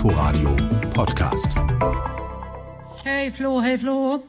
Inforadio Podcast. Hey Flo, hey Flo.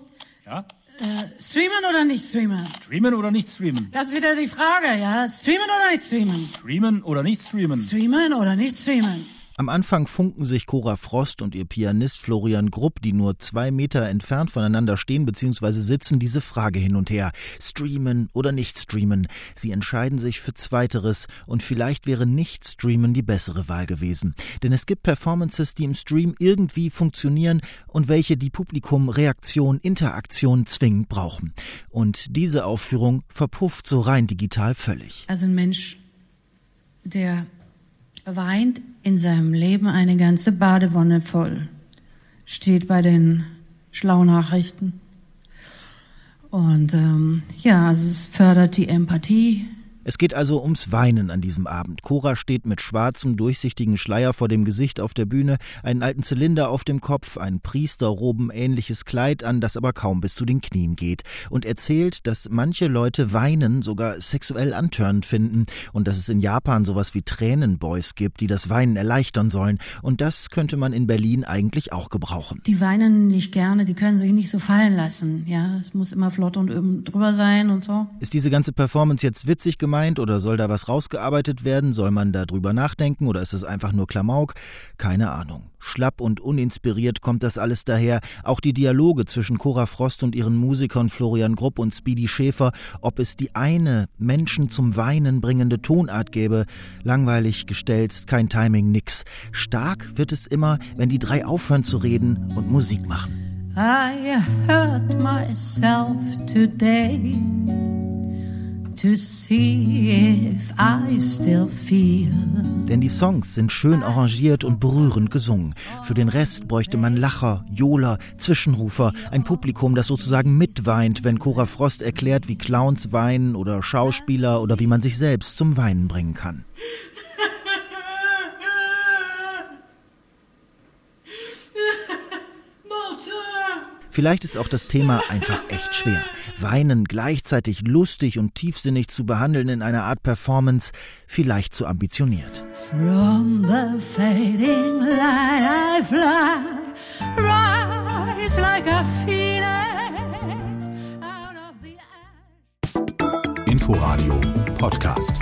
Ja? Äh, streamen oder nicht streamen? Streamen oder nicht streamen? Das ist wieder die Frage, ja? Streamen oder nicht streamen? Streamen oder nicht streamen? Streamen oder nicht streamen? Am Anfang funken sich Cora Frost und ihr Pianist Florian Grupp, die nur zwei Meter entfernt voneinander stehen bzw. sitzen, diese Frage hin und her. Streamen oder nicht streamen? Sie entscheiden sich für Zweiteres und vielleicht wäre nicht streamen die bessere Wahl gewesen. Denn es gibt Performances, die im Stream irgendwie funktionieren und welche die Publikum Reaktion, Interaktion zwingend brauchen. Und diese Aufführung verpufft so rein digital völlig. Also ein Mensch, der weint in seinem Leben eine ganze Badewanne voll. Steht bei den Schlaunachrichten. Und ähm, ja, also es fördert die Empathie, es geht also ums Weinen an diesem Abend. Cora steht mit schwarzem, durchsichtigen Schleier vor dem Gesicht auf der Bühne, einen alten Zylinder auf dem Kopf, ein Priesterroben-ähnliches Kleid an, das aber kaum bis zu den Knien geht, und erzählt, dass manche Leute Weinen sogar sexuell antörnend finden und dass es in Japan sowas wie Tränenboys gibt, die das Weinen erleichtern sollen. Und das könnte man in Berlin eigentlich auch gebrauchen. Die weinen nicht gerne, die können sich nicht so fallen lassen. Ja, es muss immer flott und drüber sein und so. Ist diese ganze Performance jetzt witzig gemacht? Gemeint oder soll da was rausgearbeitet werden? Soll man da drüber nachdenken oder ist es einfach nur Klamauk? Keine Ahnung. Schlapp und uninspiriert kommt das alles daher. Auch die Dialoge zwischen Cora Frost und ihren Musikern Florian Grupp und Speedy Schäfer, ob es die eine Menschen zum Weinen bringende Tonart gäbe, langweilig, gestelzt, kein Timing, nix. Stark wird es immer, wenn die drei aufhören zu reden und Musik machen. I hurt myself today to see if I still feel. Denn die Songs sind schön arrangiert und berührend gesungen. Für den Rest bräuchte man Lacher, Johler, Zwischenrufer, ein Publikum, das sozusagen mitweint, wenn Cora Frost erklärt, wie Clowns weinen oder Schauspieler oder wie man sich selbst zum Weinen bringen kann. Vielleicht ist auch das Thema einfach echt schwer. Weinen gleichzeitig lustig und tiefsinnig zu behandeln in einer Art Performance, vielleicht zu ambitioniert. From the fading light I fly, rise like a phoenix out of the ash. Inforadio Podcast.